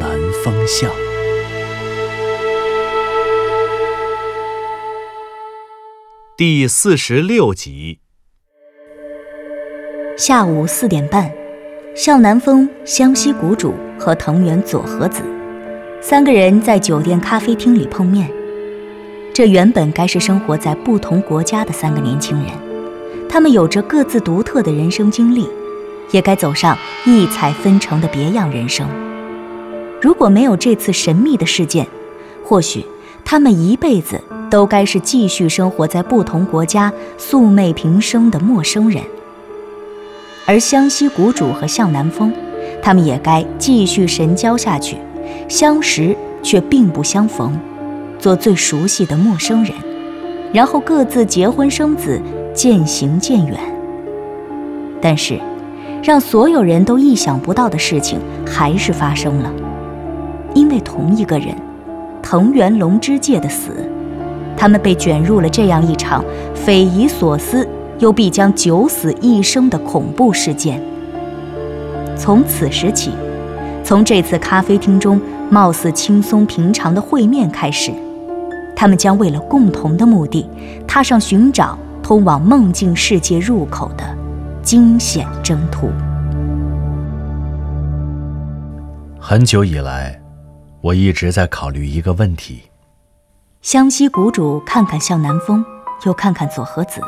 南风向》。第四十六集。下午四点半，向南风、湘西谷主和藤原佐和子三个人在酒店咖啡厅里碰面。这原本该是生活在不同国家的三个年轻人，他们有着各自独特的人生经历，也该走上异彩纷呈的别样人生。如果没有这次神秘的事件，或许他们一辈子都该是继续生活在不同国家、素昧平生的陌生人。而湘西谷主和向南风，他们也该继续神交下去，相识却并不相逢，做最熟悉的陌生人，然后各自结婚生子，渐行渐远。但是，让所有人都意想不到的事情还是发生了，同一个人，藤原龙之介的死，他们被卷入了这样一场匪夷所思。又必将九死一生的恐怖事件。从此时起，从这次咖啡厅中貌似轻松平常的会面开始，他们将为了共同的目的，踏上寻找通往梦境世界入口的惊险征途。很久以来，我一直在考虑一个问题。湘西谷主看看向南风，又看看佐和子。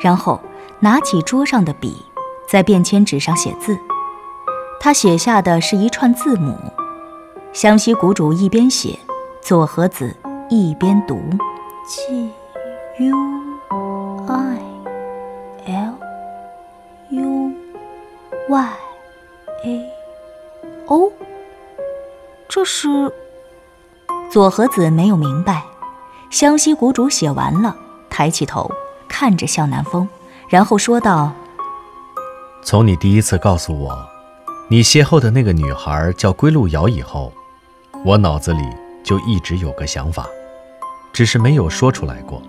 然后拿起桌上的笔，在便签纸上写字。他写下的是一串字母。湘西谷主一边写，佐和子一边读：G U I L U Y A O。这是……左和子没有明白。湘西谷主写完了，抬起头。看着向南风，然后说道：“从你第一次告诉我，你邂逅的那个女孩叫归路遥以后，我脑子里就一直有个想法，只是没有说出来过。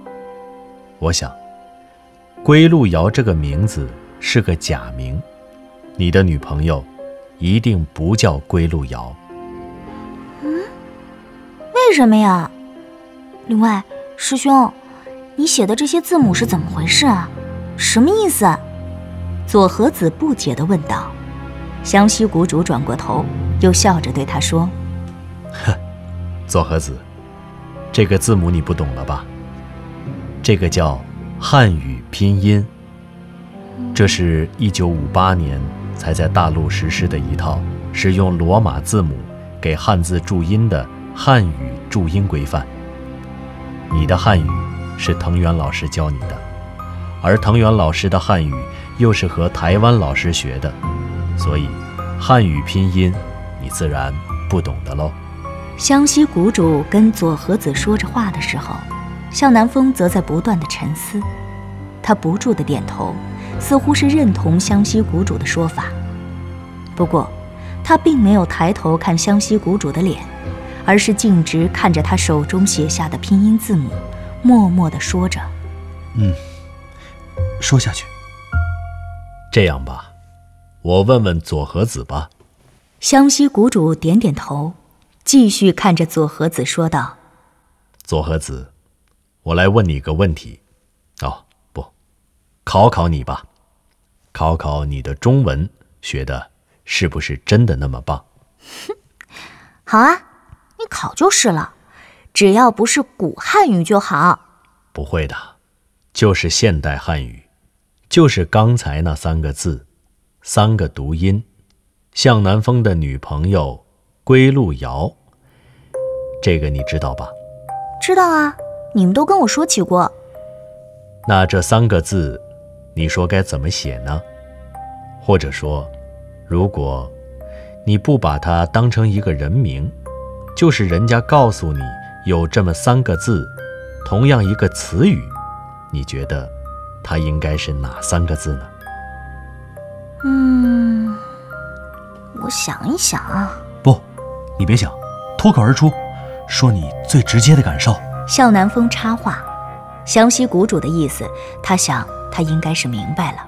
我想，归路遥这个名字是个假名，你的女朋友一定不叫归路遥。为什么呀？另外，师兄。”你写的这些字母是怎么回事啊？什么意思？左和子不解地问道。湘西谷主转过头，又笑着对他说：“哼，左和子，这个字母你不懂了吧？这个叫汉语拼音，这是一九五八年才在大陆实施的一套使用罗马字母给汉字注音的汉语注音规范。你的汉语。”是藤原老师教你的，而藤原老师的汉语又是和台湾老师学的，所以汉语拼音你自然不懂的喽。湘西谷主跟佐和子说着话的时候，向南风则在不断的沉思，他不住的点头，似乎是认同湘西谷主的说法。不过，他并没有抬头看湘西谷主的脸，而是径直看着他手中写下的拼音字母。默默地说着：“嗯，说下去。这样吧，我问问左和子吧。”湘西谷主点点头，继续看着左和子说道：“左和子，我来问你个问题。哦，不，考考你吧，考考你的中文学的是不是真的那么棒？”“哼，好啊，你考就是了。”只要不是古汉语就好。不会的，就是现代汉语，就是刚才那三个字，三个读音。向南风的女朋友归路遥，这个你知道吧？知道啊，你们都跟我说起过。那这三个字，你说该怎么写呢？或者说，如果你不把它当成一个人名，就是人家告诉你有这么三个字，同样一个词语，你觉得它应该是哪三个字呢？嗯，我想一想啊。不，你别想，脱口而出，说你最直接的感受。向南风插话，湘西谷主的意思，他想他应该是明白了，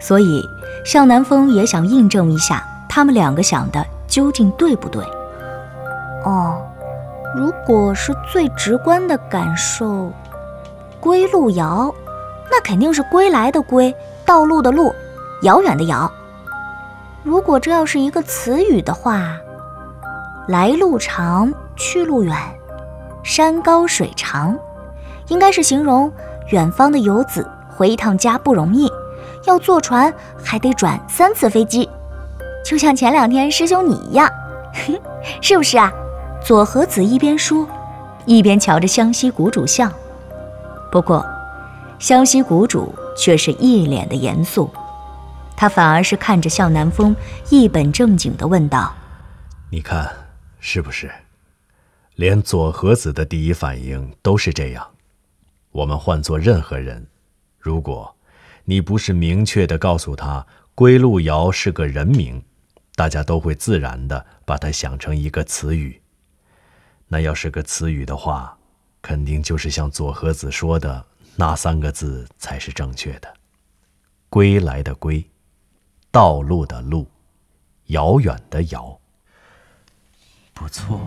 所以向南风也想印证一下。他们两个想的究竟对不对？哦，如果是最直观的感受，归路遥，那肯定是归来的归，道路的路，遥远的遥。如果这要是一个词语的话，来路长，去路远，山高水长，应该是形容远方的游子回一趟家不容易，要坐船还得转三次飞机。就像前两天师兄你一样，是不是啊？左和子一边说，一边瞧着湘西谷主笑。不过，湘西谷主却是一脸的严肃，他反而是看着向南风，一本正经地问道：“你看，是不是？连左和子的第一反应都是这样。我们换做任何人，如果你不是明确地告诉他归路遥是个人名。”大家都会自然的把它想成一个词语。那要是个词语的话，肯定就是像左和子说的那三个字才是正确的：归来的归，道路的路，遥远的遥。不错，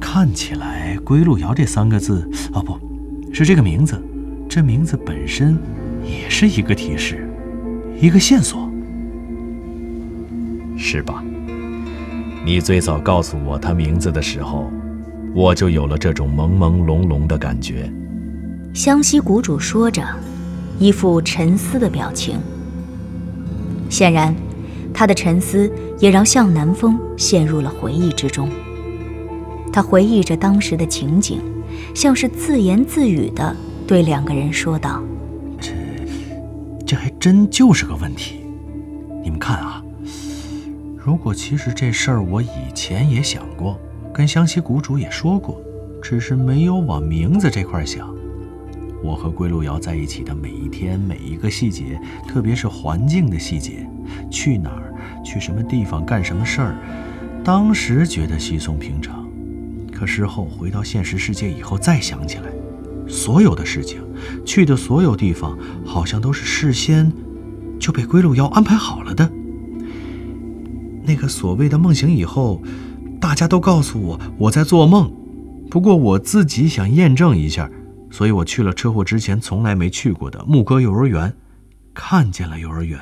看起来“归路遥”这三个字，哦，不是这个名字，这名字本身也是一个提示，一个线索。是吧？你最早告诉我他名字的时候，我就有了这种朦朦胧胧的感觉。湘西谷主说着，一副沉思的表情。显然，他的沉思也让向南风陷入了回忆之中。他回忆着当时的情景，像是自言自语的对两个人说道：“这，这还真就是个问题。你们看啊。”如果其实这事儿我以前也想过，跟湘西谷主也说过，只是没有往名字这块想。我和归路遥在一起的每一天每一个细节，特别是环境的细节，去哪儿，去什么地方，干什么事儿，当时觉得稀松平常，可事后回到现实世界以后再想起来，所有的事情，去的所有地方，好像都是事先就被归路遥安排好了的。那个所谓的梦醒以后，大家都告诉我我在做梦。不过我自己想验证一下，所以我去了车祸之前从来没去过的牧歌幼儿园，看见了幼儿园，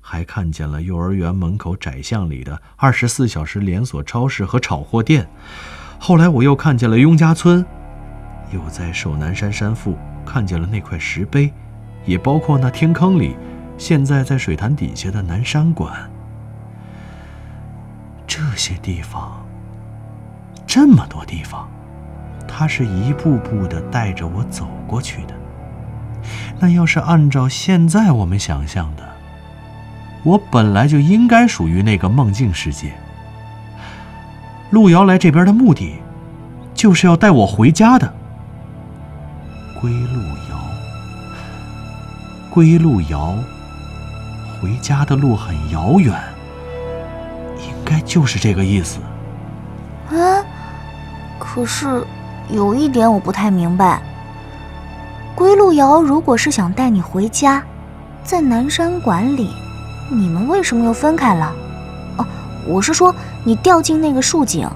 还看见了幼儿园门口窄巷里的二十四小时连锁超市和炒货店。后来我又看见了雍家村，又在寿南山山腹看见了那块石碑，也包括那天坑里现在在水潭底下的南山馆。这地方，这么多地方，他是一步步的带着我走过去的。那要是按照现在我们想象的，我本来就应该属于那个梦境世界。路遥来这边的目的，就是要带我回家的。归路遥，归路遥，回家的路很遥远。应该就是这个意思。啊，可是有一点我不太明白。归路遥如果是想带你回家，在南山馆里，你们为什么又分开了？哦，我是说你掉进那个树井，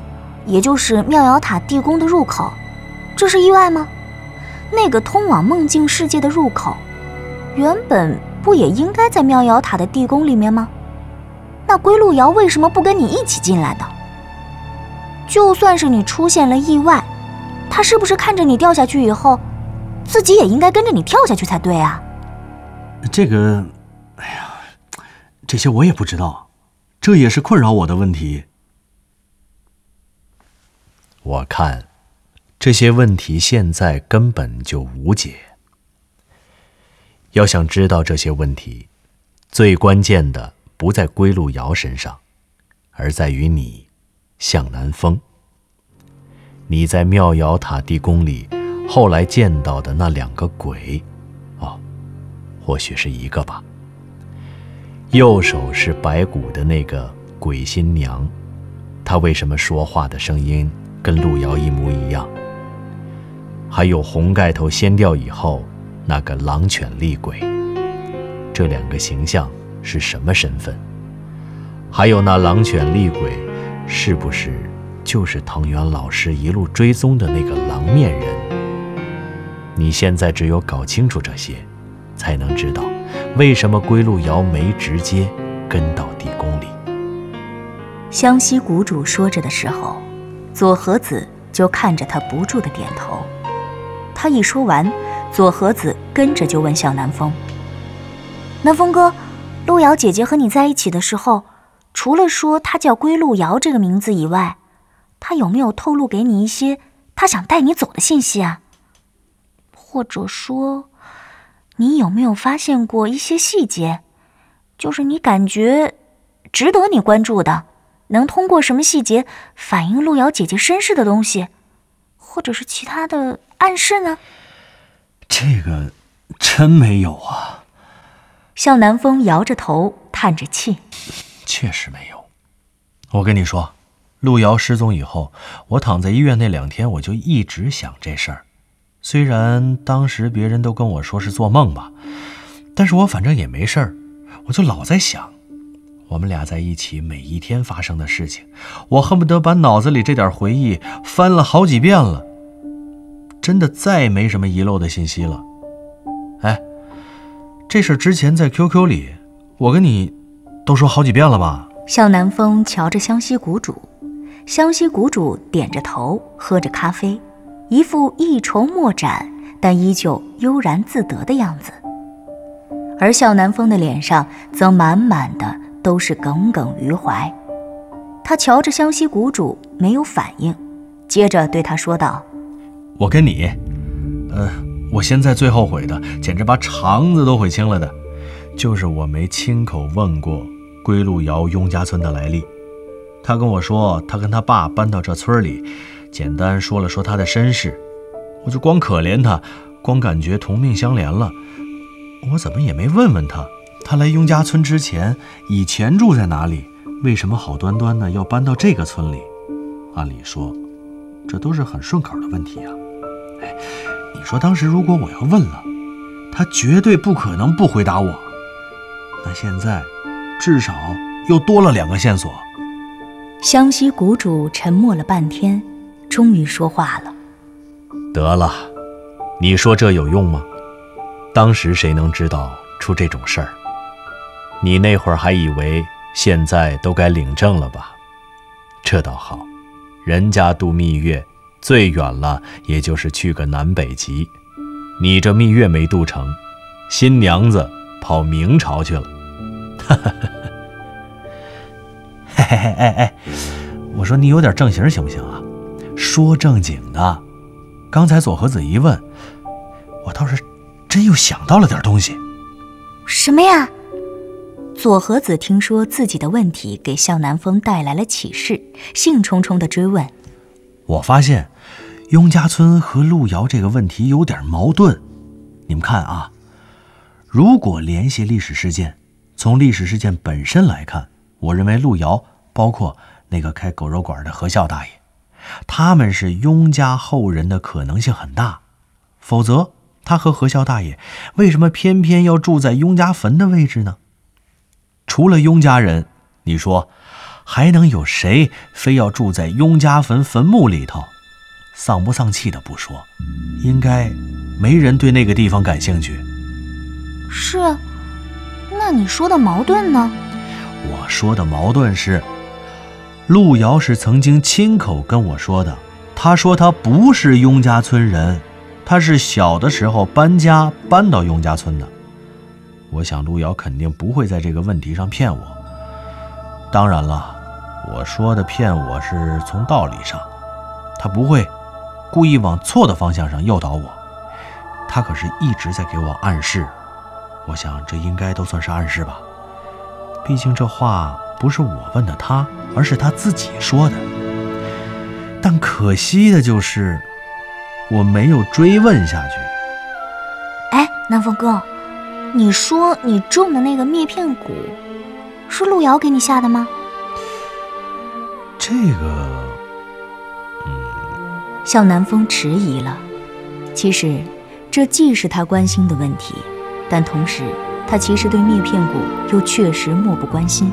也就是妙瑶塔地宫的入口，这是意外吗？那个通往梦境世界的入口，原本不也应该在妙瑶塔的地宫里面吗？那归路遥为什么不跟你一起进来的？就算是你出现了意外，他是不是看着你掉下去以后，自己也应该跟着你跳下去才对啊？这个，哎呀，这些我也不知道，这也是困扰我的问题。我看，这些问题现在根本就无解。要想知道这些问题，最关键的。不在归路遥身上，而在于你，向南风。你在妙瑶塔地宫里后来见到的那两个鬼，哦，或许是一个吧。右手是白骨的那个鬼新娘，她为什么说话的声音跟路遥一模一样？还有红盖头掀掉以后那个狼犬厉鬼，这两个形象是什么身份？还有那狼犬厉鬼，是不是就是藤原老师一路追踪的那个狼面人？你现在只有搞清楚这些，才能知道为什么归路遥没直接跟到地宫里。湘西谷主说着的时候，左和子就看着他不住的点头。他一说完，左和子跟着就问向南风：“南风哥，路遥姐姐和你在一起的时候。”除了说她叫归路遥这个名字以外，她有没有透露给你一些她想带你走的信息啊？或者说，你有没有发现过一些细节，就是你感觉值得你关注的，能通过什么细节反映路遥姐姐身世的东西，或者是其他的暗示呢？这个真没有啊。向南风摇着头，叹着气。确实没有。我跟你说，路遥失踪以后，我躺在医院那两天，我就一直想这事儿。虽然当时别人都跟我说是做梦吧，但是我反正也没事儿，我就老在想，我们俩在一起每一天发生的事情，我恨不得把脑子里这点回忆翻了好几遍了。真的再没什么遗漏的信息了。哎，这事之前在 QQ 里，我跟你。都说好几遍了吧？向南风瞧着湘西谷主，湘西谷主点着头，喝着咖啡，一副一筹莫展但依旧悠然自得的样子。而向南风的脸上则满满的都是耿耿于怀。他瞧着湘西谷主没有反应，接着对他说道：“我跟你，呃，我现在最后悔的，简直把肠子都悔青了的。”就是我没亲口问过归路遥雍家村的来历，他跟我说他跟他爸搬到这村里，简单说了说他的身世，我就光可怜他，光感觉同命相连了。我怎么也没问问他，他来雍家村之前以前住在哪里，为什么好端端的要搬到这个村里？按理说，这都是很顺口的问题啊。哎，你说当时如果我要问了，他绝对不可能不回答我。那现在，至少又多了两个线索。湘西谷主沉默了半天，终于说话了：“得了，你说这有用吗？当时谁能知道出这种事儿？你那会儿还以为现在都该领证了吧？这倒好，人家度蜜月最远了也就是去个南北极，你这蜜月没度成，新娘子。”跑明朝去了，哈哈哈哈嘿嘿嘿，哎哎，我说你有点正形行不行啊？说正经的，刚才左和子一问，我倒是真又想到了点东西。什么呀？左和子听说自己的问题给向南风带来了启示，兴冲冲的追问：“我发现雍家村和路遥这个问题有点矛盾，你们看啊。”如果联系历史事件，从历史事件本身来看，我认为路遥包括那个开狗肉馆的何孝大爷，他们是雍家后人的可能性很大。否则，他和何孝大爷为什么偏偏要住在雍家坟的位置呢？除了雍家人，你说还能有谁非要住在雍家坟坟墓里头？丧不丧气的不说，应该没人对那个地方感兴趣。是，那你说的矛盾呢？我说的矛盾是，路遥是曾经亲口跟我说的。他说他不是雍家村人，他是小的时候搬家搬到雍家村的。我想路遥肯定不会在这个问题上骗我。当然了，我说的骗我是从道理上，他不会故意往错的方向上诱导我。他可是一直在给我暗示。我想这应该都算是暗示吧，毕竟这话不是我问的他，而是他自己说的。但可惜的就是，我没有追问下去。哎，南风哥，你说你种的那个灭片蛊，是路遥给你下的吗？这个，嗯，向南风迟疑了。其实，这既是他关心的问题，但同时，他其实对灭片谷又确实漠不关心，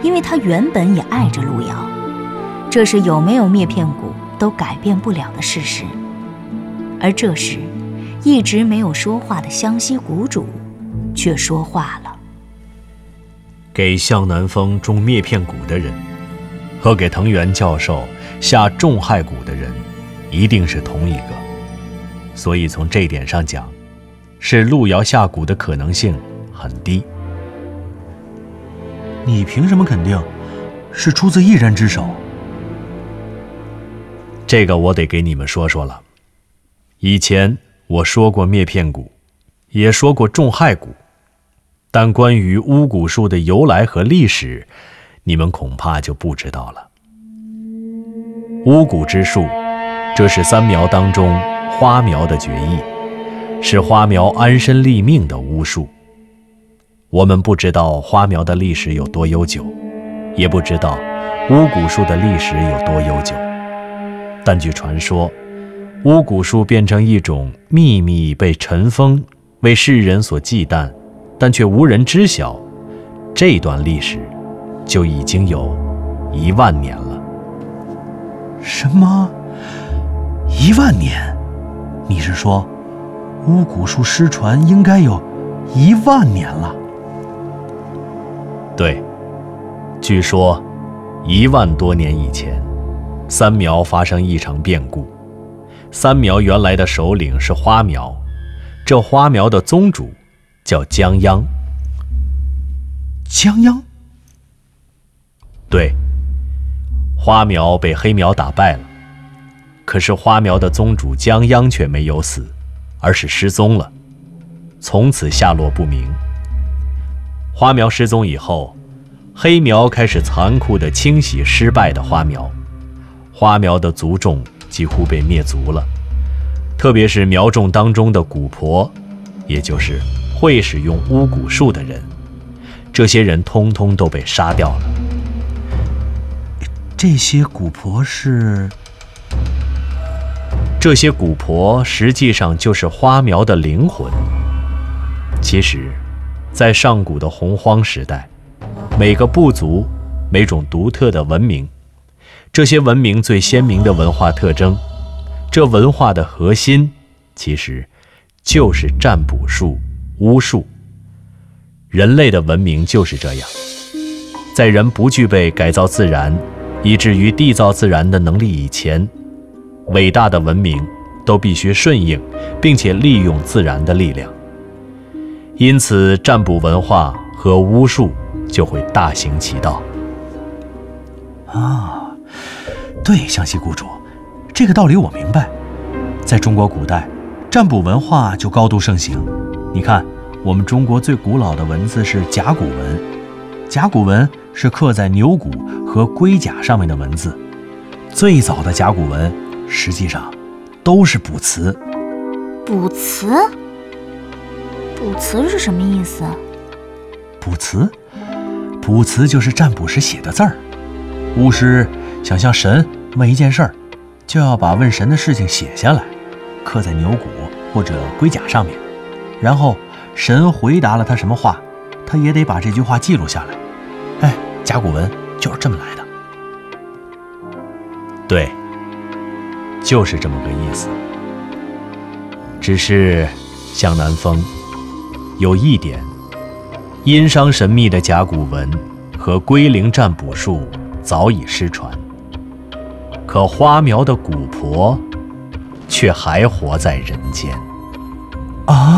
因为他原本也爱着路遥，这是有没有灭片谷都改变不了的事实。而这时，一直没有说话的湘西谷主，却说话了：“给向南风种灭片蛊的人，和给藤原教授下重害蛊的人，一定是同一个。”所以从这点上讲，是路遥下蛊的可能性很低。你凭什么肯定，是出自一人之手？这个我得给你们说说了。以前我说过灭片蛊，也说过重害蛊，但关于巫蛊术的由来和历史，你们恐怕就不知道了。巫蛊之术，这是三苗当中。花苗的决议，是花苗安身立命的巫术。我们不知道花苗的历史有多悠久，也不知道巫蛊术的历史有多悠久。但据传说，巫蛊术变成一种秘密被尘封，为世人所忌惮，但却无人知晓。这段历史就已经有一万年了。什么？一万年？你是说，巫蛊术失传应该有一万年了？对，据说一万多年以前，三苗发生一场变故。三苗原来的首领是花苗，这花苗的宗主叫江央。江央？对，花苗被黑苗打败了。可是花苗的宗主江央却没有死，而是失踪了，从此下落不明。花苗失踪以后，黑苗开始残酷的清洗失败的花苗，花苗的族众几乎被灭族了，特别是苗众当中的蛊婆，也就是会使用巫蛊术的人，这些人通通都被杀掉了。这些蛊婆是？这些蛊婆实际上就是花苗的灵魂。其实，在上古的洪荒时代，每个部族、每种独特的文明，这些文明最鲜明的文化特征，这文化的核心，其实就是占卜术、巫术。人类的文明就是这样，在人不具备改造自然，以至于缔造自然的能力以前。伟大的文明都必须顺应，并且利用自然的力量，因此占卜文化和巫术就会大行其道。啊，对，湘西谷主，这个道理我明白。在中国古代，占卜文化就高度盛行。你看，我们中国最古老的文字是甲骨文，甲骨文是刻在牛骨和龟甲上面的文字，最早的甲骨文。实际上，都是卜辞。卜辞？卜辞是什么意思？卜辞，卜辞就是占卜时写的字儿。巫师想向神问一件事儿，就要把问神的事情写下来，刻在牛骨或者龟甲上面。然后神回答了他什么话，他也得把这句话记录下来。哎，甲骨文就是这么来的。对。就是这么个意思，只是向南风有一点，殷商神秘的甲骨文和龟灵占卜术早已失传，可花苗的蛊婆却还活在人间。啊！